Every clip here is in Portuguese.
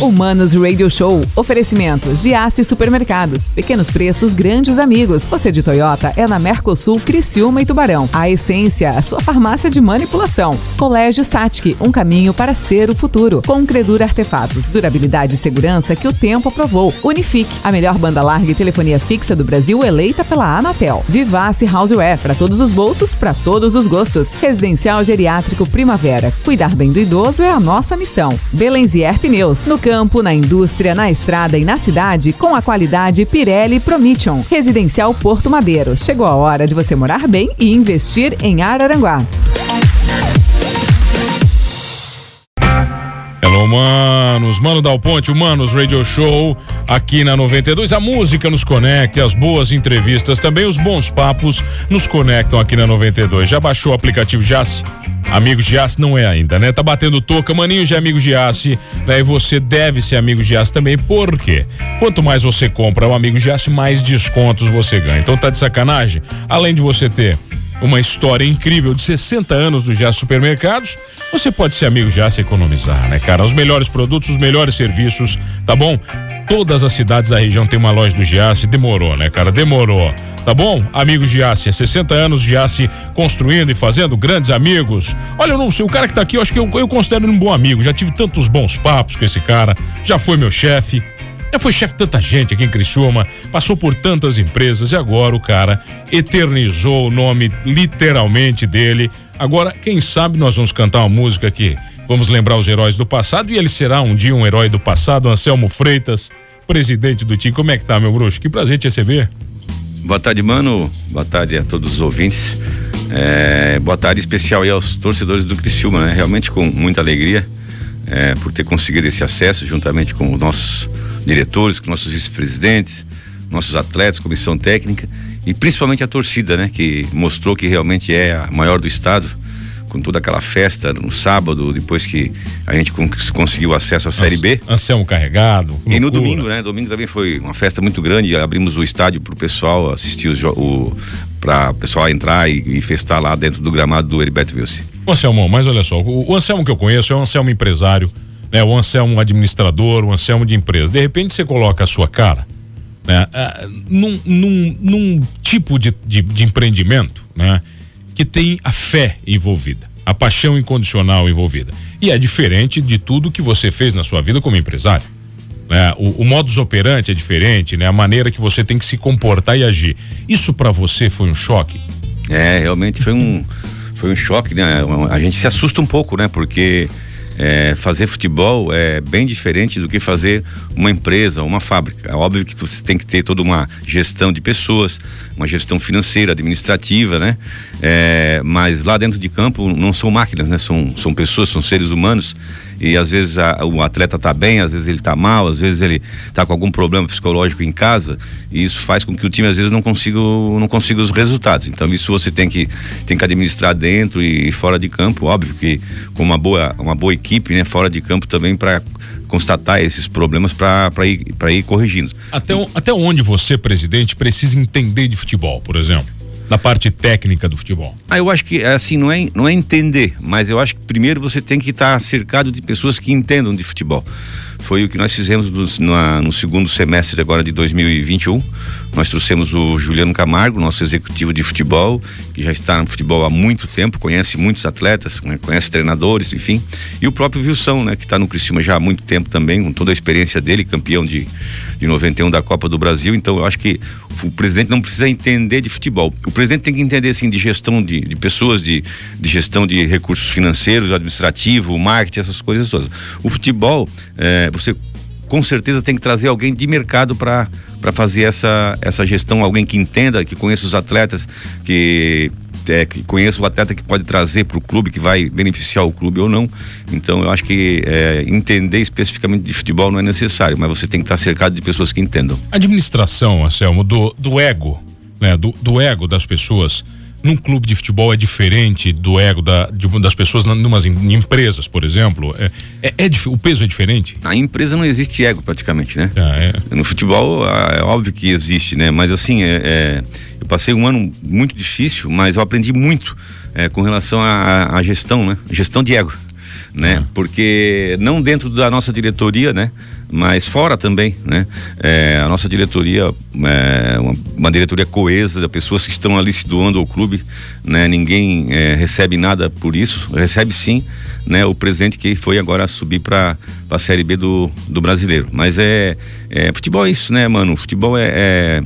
Humanos Radio Show. Oferecimentos de Aço Supermercados. Pequenos preços, grandes amigos. Você de Toyota é na Mercosul, Criciúma e Tubarão. A Essência, a sua farmácia de manipulação. Colégio Satic, um caminho para ser o futuro. Com Credura Artefatos, durabilidade e segurança que o tempo aprovou. Unifique, a melhor banda larga e telefonia fixa do Brasil eleita pela Anatel. Vivace Houseware, para todos os bolsos, para todos os gostos. Residencial Geriátrico Primavera. Cuidar bem do idoso é a nossa missão. Belenzier Pneus, no campo, na indústria, na estrada e na cidade, com a qualidade Pirelli Promission. Residencial Porto Madeiro. Chegou a hora de você morar bem e investir em Araranguá. Hello, manos. Mano Dal Ponte, Humanos Radio Show, aqui na 92. A música nos conecta, as boas entrevistas, também os bons papos nos conectam aqui na 92. Já baixou o aplicativo Jace? Amigo Giasse não é ainda, né? Tá batendo toca, maninho de amigo Giasse, né? E você deve ser amigo Giasse também, por quê? Quanto mais você compra o amigo Giasse, mais descontos você ganha. Então tá de sacanagem? Além de você ter uma história incrível de 60 anos do Giasse Supermercados, você pode ser amigo Giasse e economizar, né, cara? Os melhores produtos, os melhores serviços, tá bom? Todas as cidades da região tem uma loja do Giasse, demorou, né, cara? Demorou. Tá bom? Amigo Giasse, 60 anos Giasse construindo e fazendo grandes amigos. Olha, eu não sei, o cara que tá aqui, eu acho que eu, eu considero ele um bom amigo. Já tive tantos bons papos com esse cara, já foi meu chefe. Já foi chefe de tanta gente aqui em Criciúma, passou por tantas empresas e agora o cara eternizou o nome literalmente dele. Agora, quem sabe nós vamos cantar uma música aqui. Vamos lembrar os heróis do passado e ele será um dia um herói do passado, Anselmo Freitas, presidente do time. Como é que tá, meu bruxo? Que prazer te receber. Boa tarde, mano. Boa tarde a todos os ouvintes. É, boa tarde especial aí aos torcedores do Criciúma, né? Realmente com muita alegria é, por ter conseguido esse acesso juntamente com os nossos diretores, com nossos vice-presidentes, nossos atletas, comissão técnica e principalmente a torcida, né? Que mostrou que realmente é a maior do estado com toda aquela festa no sábado, depois que a gente conseguiu acesso à Série B. Anselmo carregado. Loucura. E no domingo, né? Domingo também foi uma festa muito grande. Abrimos o estádio para o pessoal assistir o, para o pessoal entrar e, e, festar lá dentro do gramado do Heriberto Wilson. O Anselmo, mas olha só, o, o Anselmo que eu conheço é um Anselmo empresário, né? O Anselmo administrador, o Anselmo de empresa. De repente você coloca a sua cara, né? Uh, num, num, num tipo de, de, de empreendimento, né? que tem a fé envolvida, a paixão incondicional envolvida. E é diferente de tudo que você fez na sua vida como empresário. Né? O, o modus operandi é diferente, né? A maneira que você tem que se comportar e agir. Isso para você foi um choque? É, realmente foi um foi um choque, né? A gente se assusta um pouco, né? Porque é, fazer futebol é bem diferente do que fazer uma empresa, uma fábrica. É óbvio que você tem que ter toda uma gestão de pessoas, uma gestão financeira, administrativa, né? É, mas lá dentro de campo não são máquinas, né? São, são pessoas, são seres humanos e às vezes a, o atleta está bem, às vezes ele está mal, às vezes ele está com algum problema psicológico em casa e isso faz com que o time às vezes não consiga não consiga os resultados. Então isso você tem que tem que administrar dentro e fora de campo, óbvio que com uma boa uma boa equipe, né, fora de campo também para constatar esses problemas para ir ir corrigindo. Até até onde você, presidente, precisa entender de futebol, por exemplo? Na parte técnica do futebol? Ah, eu acho que assim não é não é entender, mas eu acho que primeiro você tem que estar cercado de pessoas que entendam de futebol. Foi o que nós fizemos no, no, segundo semestre agora de 2021. Nós trouxemos o Juliano Camargo, nosso executivo de futebol, que já está no futebol há muito tempo, conhece muitos atletas, conhece treinadores, enfim. E o próprio Wilson, né, que está no Cristina já há muito tempo também, com toda a experiência dele, campeão de, de 91 da Copa do Brasil. Então eu acho que o presidente não precisa entender de futebol. O presidente tem que entender assim de gestão de, de pessoas, de, de gestão de recursos financeiros, administrativo, marketing, essas coisas todas. O futebol, é, você com certeza tem que trazer alguém de mercado para para fazer essa, essa gestão, alguém que entenda, que conheça os atletas, que é, que conheça o atleta que pode trazer para o clube, que vai beneficiar o clube ou não. Então, eu acho que é, entender especificamente de futebol não é necessário, mas você tem que estar cercado de pessoas que entendam. Administração, Anselmo, do, do ego, né? Do, do ego das pessoas num clube de futebol é diferente do ego da, de, das pessoas em, empresas, por exemplo? É, é, é, o peso é diferente? Na empresa não existe ego praticamente, né? Ah, é. No futebol ah, é óbvio que existe, né? Mas assim, é, é, eu passei um ano muito difícil, mas eu aprendi muito é, com relação à gestão, né? Gestão de ego né? Porque não dentro da nossa diretoria, né? Mas fora também, né? É, a nossa diretoria é uma, uma, diretoria coesa, de pessoas que estão ali se doando ao clube, né? Ninguém é, recebe nada por isso, recebe sim, né? O presidente que foi agora subir para a Série B do, do brasileiro. Mas é, é, futebol é isso, né, mano? Futebol é, é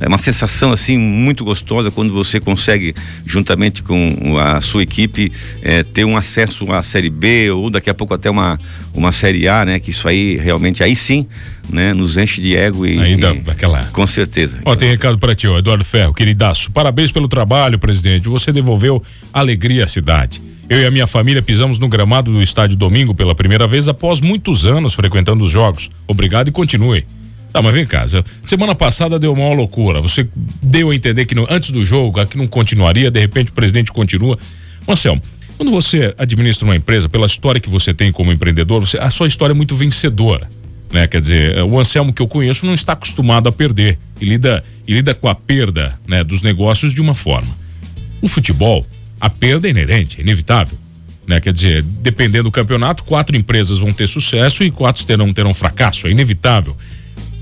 é uma sensação assim muito gostosa quando você consegue juntamente com a sua equipe é, ter um acesso à série B ou daqui a pouco até uma uma série A, né? Que isso aí realmente aí sim, né? Nos enche de ego e ainda e, aquela. Com certeza. Ó, tem recado para ti, ó, Eduardo Ferro, queridaço. Parabéns pelo trabalho, presidente. Você devolveu alegria à cidade. Eu e a minha família pisamos no gramado do estádio domingo pela primeira vez após muitos anos frequentando os jogos. Obrigado e continue. Tá, mas vem cá. Semana passada deu uma loucura. Você deu a entender que no, antes do jogo aqui não continuaria, de repente o presidente continua. Marcel, quando você administra uma empresa, pela história que você tem como empreendedor, você, a sua história é muito vencedora. Né? Quer dizer, o Anselmo que eu conheço não está acostumado a perder e lida, e lida com a perda né, dos negócios de uma forma. O futebol, a perda é inerente, é inevitável. Né? Quer dizer, dependendo do campeonato, quatro empresas vão ter sucesso e quatro terão, terão fracasso, é inevitável.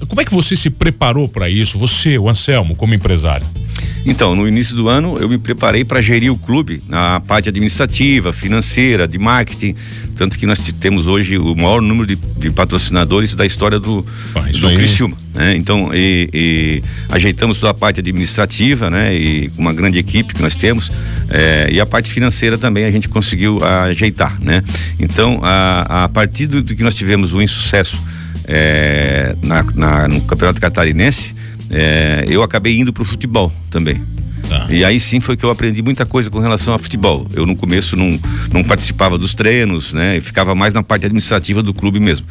Como é que você se preparou para isso? Você, o Anselmo, como empresário? Então, no início do ano, eu me preparei para gerir o clube na parte administrativa, financeira, de marketing. Tanto que nós temos hoje o maior número de, de patrocinadores da história do, ah, do Criciúma. Né? Então, e, e, ajeitamos toda a parte administrativa, né? E uma grande equipe que nós temos. É, e a parte financeira também a gente conseguiu ajeitar, né? Então, a, a partir do, do que nós tivemos o insucesso é, na, na, no Campeonato Catarinense, é, eu acabei indo para o futebol também. Tá. E aí sim foi que eu aprendi muita coisa com relação a futebol. Eu no começo não, não participava dos treinos, né? E ficava mais na parte administrativa do clube mesmo.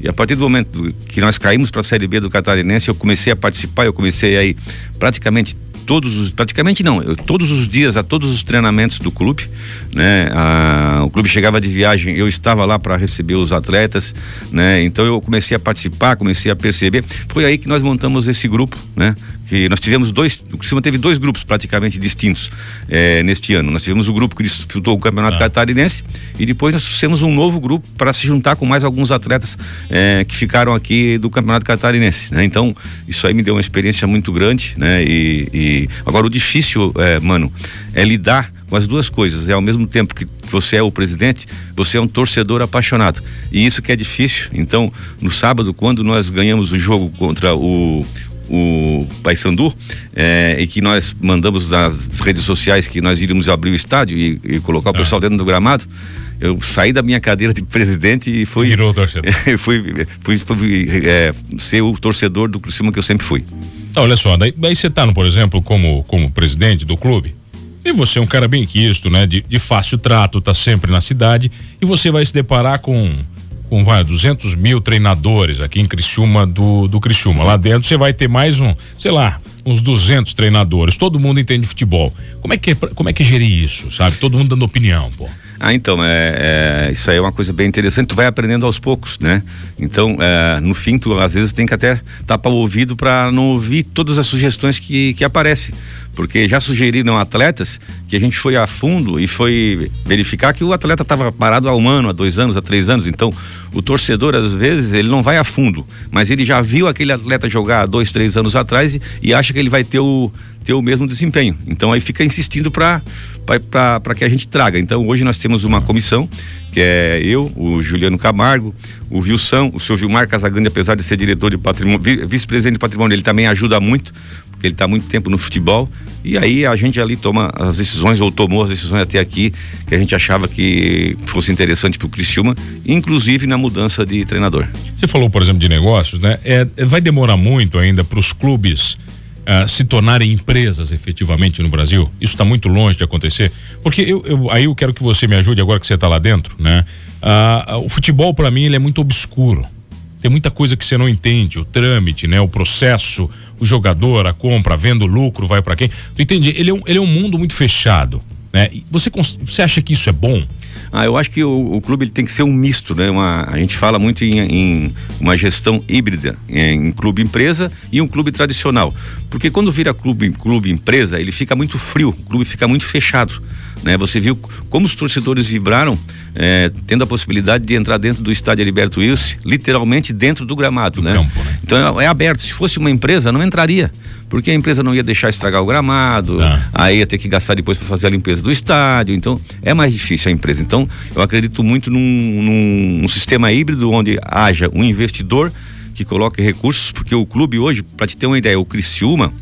E a partir do momento que nós caímos para a Série B do Catarinense, eu comecei a participar, eu comecei aí praticamente todos os, praticamente não, eu, todos os dias a todos os treinamentos do clube, né? A, o clube chegava de viagem, eu estava lá para receber os atletas, né? Então eu comecei a participar, comecei a perceber. Foi aí que nós montamos esse grupo, né? Que nós tivemos dois, o Criciúma teve dois grupos praticamente distintos é, neste ano. Nós tivemos o grupo que disputou o Campeonato ah. Catarinense e depois nós fizemos um novo grupo para se juntar com mais alguns atletas é, que ficaram aqui do Campeonato Catarinense. Né? Então, isso aí me deu uma experiência muito grande, né? E, e agora o difícil, é, mano, é lidar com as duas coisas. É ao mesmo tempo que você é o presidente, você é um torcedor apaixonado. E isso que é difícil. Então, no sábado, quando nós ganhamos o jogo contra o, o Paysandu é, e que nós mandamos nas redes sociais que nós iríamos abrir o estádio e, e colocar o pessoal ah. dentro do gramado, eu saí da minha cadeira de presidente e fui. Virou torcedor. fui, fui, fui é, ser o torcedor do Criciúma que eu sempre fui. Olha só, daí, daí você tá, por exemplo, como, como presidente do clube, e você é um cara bem quisto, né? De, de fácil trato, tá sempre na cidade, e você vai se deparar com com vai, 200 mil treinadores aqui em Criciúma do, do Criciúma. Lá dentro você vai ter mais um, sei lá, uns 200 treinadores. Todo mundo entende futebol. Como é que, como é que gerir isso, sabe? Todo mundo dando opinião, pô. Ah, então, é, é, isso aí é uma coisa bem interessante, tu vai aprendendo aos poucos, né? Então, é, no fim, tu às vezes tem que até tapar o ouvido para não ouvir todas as sugestões que, que aparecem. Porque já sugeriram atletas que a gente foi a fundo e foi verificar que o atleta estava parado há um ano, há dois anos, há três anos. Então, o torcedor, às vezes, ele não vai a fundo, mas ele já viu aquele atleta jogar dois, três anos atrás e, e acha que ele vai ter o, ter o mesmo desempenho. Então, aí fica insistindo para para que a gente traga. Então, hoje nós temos uma comissão, que é eu, o Juliano Camargo, o Wilson, o seu Gilmar Casagrande, apesar de ser diretor de patrimônio, vice-presidente de patrimônio, ele também ajuda muito, porque ele está muito tempo no futebol. E aí a gente ali toma as decisões, ou tomou as decisões até aqui, que a gente achava que fosse interessante para o Criciúma, inclusive na mudança de treinador. Você falou, por exemplo, de negócios, né? É, vai demorar muito ainda para os clubes uh, se tornarem empresas efetivamente no Brasil? Isso está muito longe de acontecer. Porque eu, eu, aí eu quero que você me ajude agora que você está lá dentro, né? Uh, o futebol para mim ele é muito obscuro. Tem muita coisa que você não entende, o trâmite, né? O processo, o jogador, a compra, vendo lucro, vai para quem. Tu entende? Ele é um, ele é um mundo muito fechado, né? Você, você acha que isso é bom? Ah, eu acho que o, o clube tem que ser um misto, né? Uma, a gente fala muito em, em uma gestão híbrida, em clube empresa e um clube tradicional. Porque quando vira clube, clube empresa, ele fica muito frio, o clube fica muito fechado. né? Você viu como os torcedores vibraram é, tendo a possibilidade de entrar dentro do estádio Heriberto Wilson, literalmente dentro do gramado, do né? Campo? Então é, é, aberto. Se fosse uma empresa, não entraria. Porque a empresa não ia deixar estragar o gramado, ah. aí ia ter que gastar depois para fazer a limpeza do estádio. Então, é mais difícil a empresa. Então, eu acredito muito num, num, num sistema híbrido onde haja um investidor que coloque recursos, porque o clube hoje, para te ter uma ideia, o Criciúma,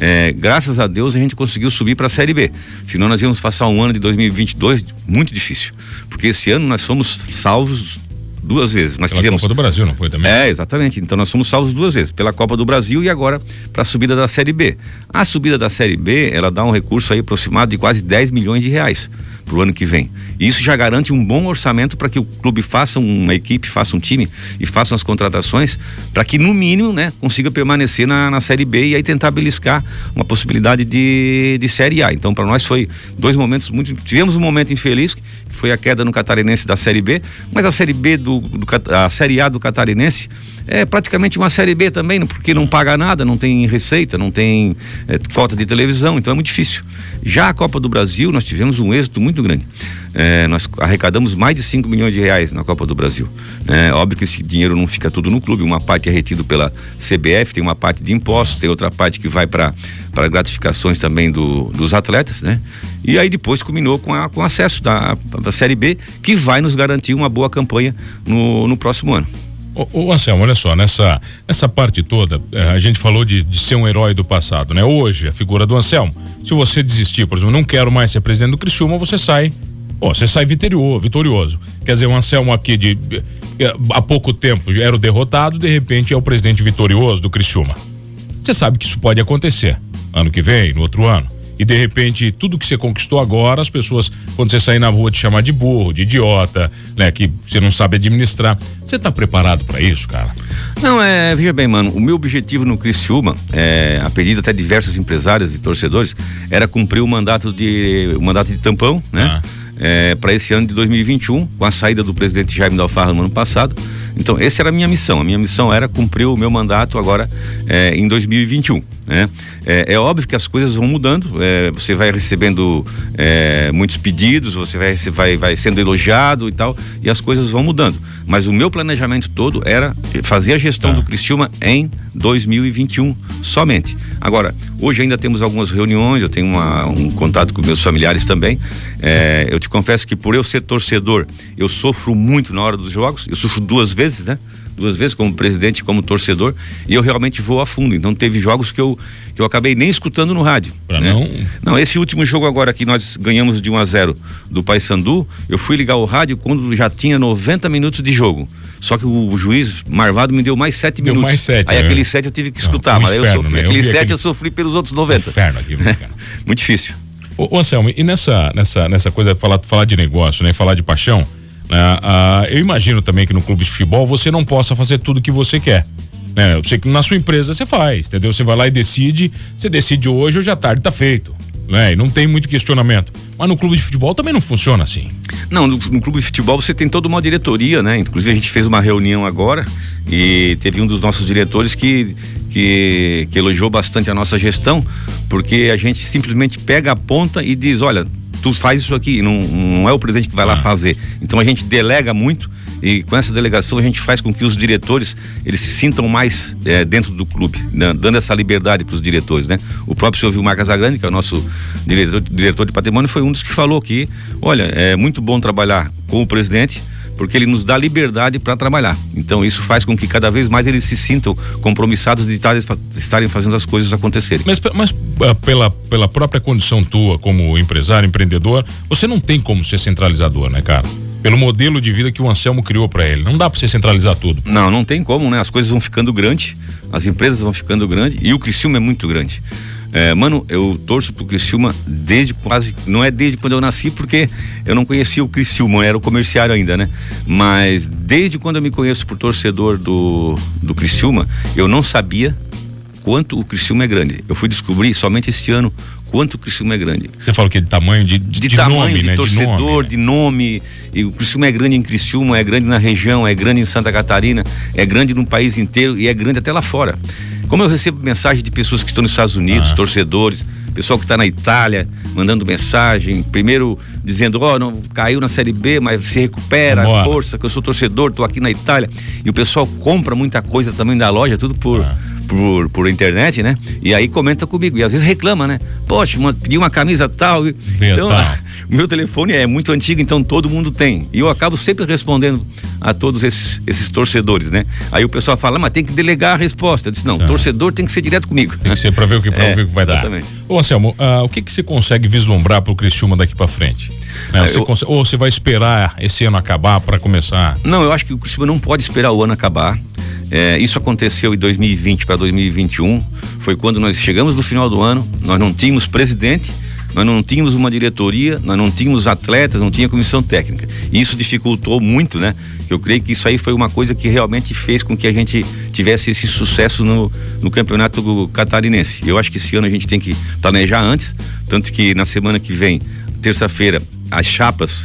é, graças a Deus a gente conseguiu subir para a Série B. Senão nós íamos passar um ano de 2022 muito difícil, porque esse ano nós somos salvos duas vezes. Nós pela tivemos Copa do Brasil, não foi também? É, exatamente. Então nós somos salvos duas vezes, pela Copa do Brasil e agora para a subida da Série B. A subida da Série B, ela dá um recurso aí aproximado de quase 10 milhões de reais para o ano que vem. E isso já garante um bom orçamento para que o clube faça uma equipe, faça um time e faça as contratações para que, no mínimo, né, consiga permanecer na, na Série B e aí tentar beliscar uma possibilidade de, de Série A. Então, para nós foi dois momentos muito. Tivemos um momento infeliz, foi a queda no Catarinense da Série B, mas a Série B do, do a Série A do Catarinense é praticamente uma série B também, porque não paga nada, não tem receita, não tem é, cota de televisão, então é muito difícil. Já a Copa do Brasil, nós tivemos um êxito muito grande. É, nós arrecadamos mais de 5 milhões de reais na Copa do Brasil. É, óbvio que esse dinheiro não fica tudo no clube, uma parte é retido pela CBF, tem uma parte de impostos, tem outra parte que vai para para gratificações também do, dos atletas, né? E aí depois culminou com, a, com acesso da, da Série B, que vai nos garantir uma boa campanha no, no próximo ano. Ô, Anselmo, olha só, nessa, nessa parte toda, eh, a gente falou de, de ser um herói do passado, né? Hoje, a figura do Anselmo, se você desistir, por exemplo, não quero mais ser presidente do Criciúma, você sai, ó, você sai vitorioso, vitorioso. Quer dizer, o Anselmo aqui de eh, há pouco tempo era o derrotado, de repente é o presidente vitorioso do Criciúma. Você sabe que isso pode acontecer ano que vem, no outro ano e de repente tudo que você conquistou agora, as pessoas, quando você sair na rua, te chamar de burro, de idiota, né? Que você não sabe administrar. Você está preparado para isso, cara? Não, é, veja bem, mano, o meu objetivo no Criciúma, é, a pedido até diversos empresários e torcedores, era cumprir o mandato de o mandato de tampão, né? Ah. É, para esse ano de 2021, com a saída do presidente Jaime Dalfarra no ano passado. Então, essa era a minha missão. A minha missão era cumprir o meu mandato agora é, em 2021. Né? É, é, óbvio que as coisas vão mudando, é, você vai recebendo é, muitos pedidos, você vai, vai, vai sendo elogiado e tal, e as coisas vão mudando. Mas o meu planejamento todo era fazer a gestão tá. do Criciúma em 2021 somente. Agora, hoje ainda temos algumas reuniões, eu tenho uma, um contato com meus familiares também. É, eu te confesso que por eu ser torcedor, eu sofro muito na hora dos jogos, eu sofro duas vezes, né? Duas vezes como presidente, como torcedor, e eu realmente vou a fundo. Então teve jogos que eu, que eu acabei nem escutando no rádio. Pra né? não... não, esse último jogo agora que nós ganhamos de 1 a 0 do Paysandu, eu fui ligar o rádio quando já tinha 90 minutos de jogo. Só que o juiz Marvado me deu mais sete deu minutos. Mais sete, Aí né? aquele sete eu tive que escutar, não, mas inferno, eu sofri. Né? aquele sete aquele... eu sofri pelos outros 90. Inferno aqui, Muito difícil. Ô, ô Anselmo, e nessa, nessa, nessa coisa, falar, falar de negócio, né? Falar de paixão, né? Ah, eu imagino também que no clube de futebol você não possa fazer tudo que você quer. Né? Eu sei que na sua empresa você faz, entendeu? Você vai lá e decide, você decide hoje, hoje à tarde tá feito. Né? E não tem muito questionamento. Mas no clube de futebol também não funciona assim. Não, no, no, clube de futebol você tem toda uma diretoria, né? Inclusive a gente fez uma reunião agora e teve um dos nossos diretores que, que, que elogiou bastante a nossa gestão, porque a gente simplesmente pega a ponta e diz, olha, tu faz isso aqui, não, não é o presidente que vai lá ah. fazer. Então a gente delega muito e com essa delegação a gente faz com que os diretores eles se sintam mais é, dentro do clube, né? dando essa liberdade para os diretores, né? O próprio senhor Vilmar Casagrande, que é o nosso diretor, diretor de patrimônio, foi um dos que falou que, olha, é muito bom trabalhar com o presidente, porque ele nos dá liberdade para trabalhar. Então isso faz com que cada vez mais eles se sintam compromissados de estarem fazendo as coisas acontecerem. Mas, mas ah, pela, pela própria condição tua como empresário, empreendedor, você não tem como ser centralizador, né, cara? Pelo modelo de vida que o Anselmo criou para ele. Não dá para você centralizar tudo. Não, não tem como, né? As coisas vão ficando grandes, as empresas vão ficando grandes e o Criciúma é muito grande. É, mano, eu torço pro Criciúma desde quase. Não é desde quando eu nasci, porque eu não conhecia o Criciúma, era o comerciário ainda, né? Mas desde quando eu me conheço por torcedor do, do Criciúma, eu não sabia quanto o Criciúma é grande. Eu fui descobrir somente esse ano quanto o Criciúma é grande. Você falou que de tamanho de, de, de, de tamanho, nome, de né? torcedor, de nome, né? de nome. E o Criciúma é grande em Criciúma, é grande na região, é grande em Santa Catarina, é grande no país inteiro e é grande até lá fora. Como eu recebo mensagem de pessoas que estão nos Estados Unidos, ah. torcedores, pessoal que está na Itália, mandando mensagem, primeiro dizendo, ó, oh, não caiu na Série B, mas se recupera, Vambora. força, que eu sou torcedor, estou aqui na Itália. E o pessoal compra muita coisa também da loja, tudo por. Ah por, por internet, né? E aí comenta comigo. E às vezes reclama, né? Poxa, uma, uma camisa tal. Então, o meu telefone é muito antigo, então todo mundo tem. E eu acabo sempre respondendo a todos esses, esses torcedores, né? Aí o pessoal fala, mas tem que delegar a resposta. Eu disse, não, ah. torcedor tem que ser direto comigo. Tem que ser para ver o que, é, ver o que vai exatamente. dar. Ô, Anselmo, uh, o que, que você consegue vislumbrar pro Criciúma daqui para frente? Né? Você eu... consegue, ou você vai esperar esse ano acabar para começar? Não, eu acho que o Criciúma não pode esperar o ano acabar. É, isso aconteceu em 2020 para 2021. Foi quando nós chegamos no final do ano, nós não tínhamos presidente, nós não tínhamos uma diretoria, nós não tínhamos atletas, não tinha comissão técnica. E isso dificultou muito, né? Eu creio que isso aí foi uma coisa que realmente fez com que a gente tivesse esse sucesso no, no campeonato catarinense. Eu acho que esse ano a gente tem que planejar antes, tanto que na semana que vem, terça-feira, as chapas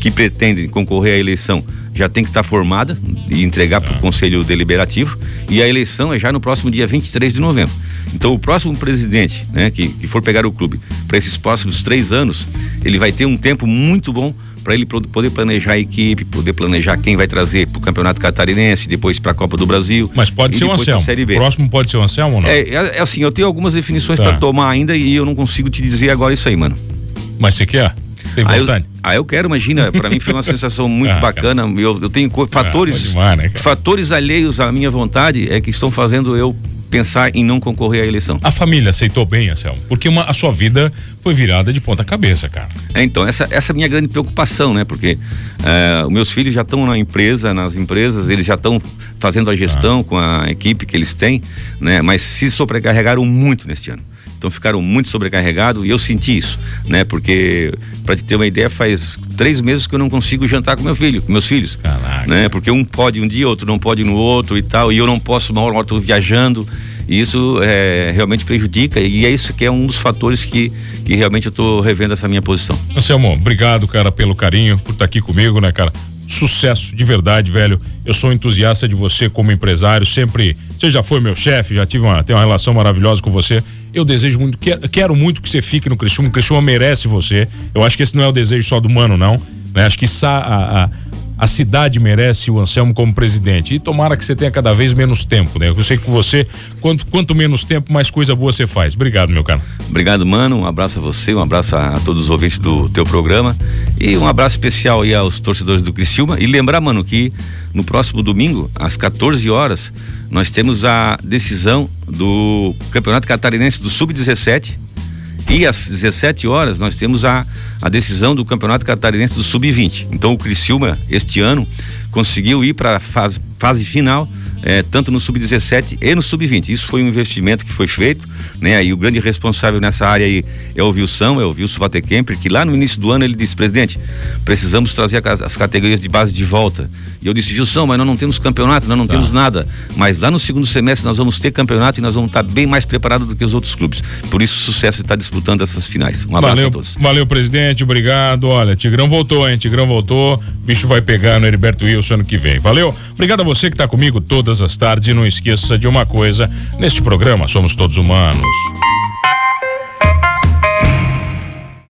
que pretendem concorrer à eleição já tem que estar formada e entregar para o Conselho Deliberativo e a eleição é já no próximo dia 23 de novembro. Então o próximo presidente, né, que, que for pegar o clube para esses próximos três anos, ele vai ter um tempo muito bom para ele poder planejar a equipe, poder planejar quem vai trazer para o Campeonato Catarinense, depois para a Copa do Brasil. Mas pode ser o Anselmo. O próximo pode ser o Anselmo ou não? É, é, é assim, eu tenho algumas definições tá. para tomar ainda e eu não consigo te dizer agora isso aí, mano. Mas você quer? Tem vontade? Ah, eu, ah, eu quero, imagina. Para mim foi uma sensação muito ah, bacana. Eu, eu tenho fatores, ah, demais, né, fatores alheios à minha vontade é que estão fazendo eu pensar em não concorrer à eleição. A família aceitou bem, Anselmo? Porque uma, a sua vida foi virada de ponta cabeça, cara. É, então, essa, essa é a minha grande preocupação, né? Porque uh, meus filhos já estão na empresa, nas empresas, eles já estão fazendo a gestão ah. com a equipe que eles têm, né? Mas se sobrecarregaram muito neste ano. Então ficaram muito sobrecarregados e eu senti isso, né? Porque, para te ter uma ideia, faz três meses que eu não consigo jantar com meu filho, com meus filhos. Caraca. Né? Porque um pode um dia, outro não pode no outro e tal, e eu não posso, uma hora, estou viajando. E isso é, realmente prejudica e é isso que é um dos fatores que, que realmente eu estou revendo essa minha posição. Anselmo, obrigado, cara, pelo carinho, por estar tá aqui comigo, né, cara? Sucesso de verdade, velho. Eu sou entusiasta de você como empresário, sempre. Você já foi meu chefe, já tive uma, tenho uma relação maravilhosa com você. Eu desejo muito, quero, muito que você fique no Criciúma. O Criciúma merece você. Eu acho que esse não é o desejo só do Mano, não. Né? Acho que a, a, a cidade merece o Anselmo como presidente. E tomara que você tenha cada vez menos tempo, né? Eu sei que você, quanto, quanto menos tempo, mais coisa boa você faz. Obrigado, meu caro. Obrigado, mano. Um abraço a você, um abraço a, a todos os ouvintes do teu programa. E um abraço especial aí aos torcedores do Criciúma. E lembrar, mano, que no próximo domingo, às 14 horas, nós temos a decisão do Campeonato Catarinense do Sub-17. E às 17 horas nós temos a, a decisão do Campeonato Catarinense do Sub-20. Então o Criciúma, este ano, conseguiu ir para a fase, fase final, eh, tanto no Sub-17 e no Sub-20. Isso foi um investimento que foi feito né? E o grande responsável nessa área aí é o Wilson, é o Wilson Vatekemper, que lá no início do ano ele disse, presidente, precisamos trazer as, as categorias de base de volta. E eu disse, Wilson, mas nós não temos campeonato, nós não tá. temos nada. Mas lá no segundo semestre nós vamos ter campeonato e nós vamos estar bem mais preparados do que os outros clubes. Por isso o sucesso está disputando essas finais. Um abraço valeu, a todos. Valeu, presidente, obrigado. Olha, Tigrão voltou, hein? Tigrão voltou. O bicho vai pegar no Heriberto Wilson ano que vem. Valeu. Obrigado a você que está comigo todas as tardes. E não esqueça de uma coisa: neste programa somos todos humanos.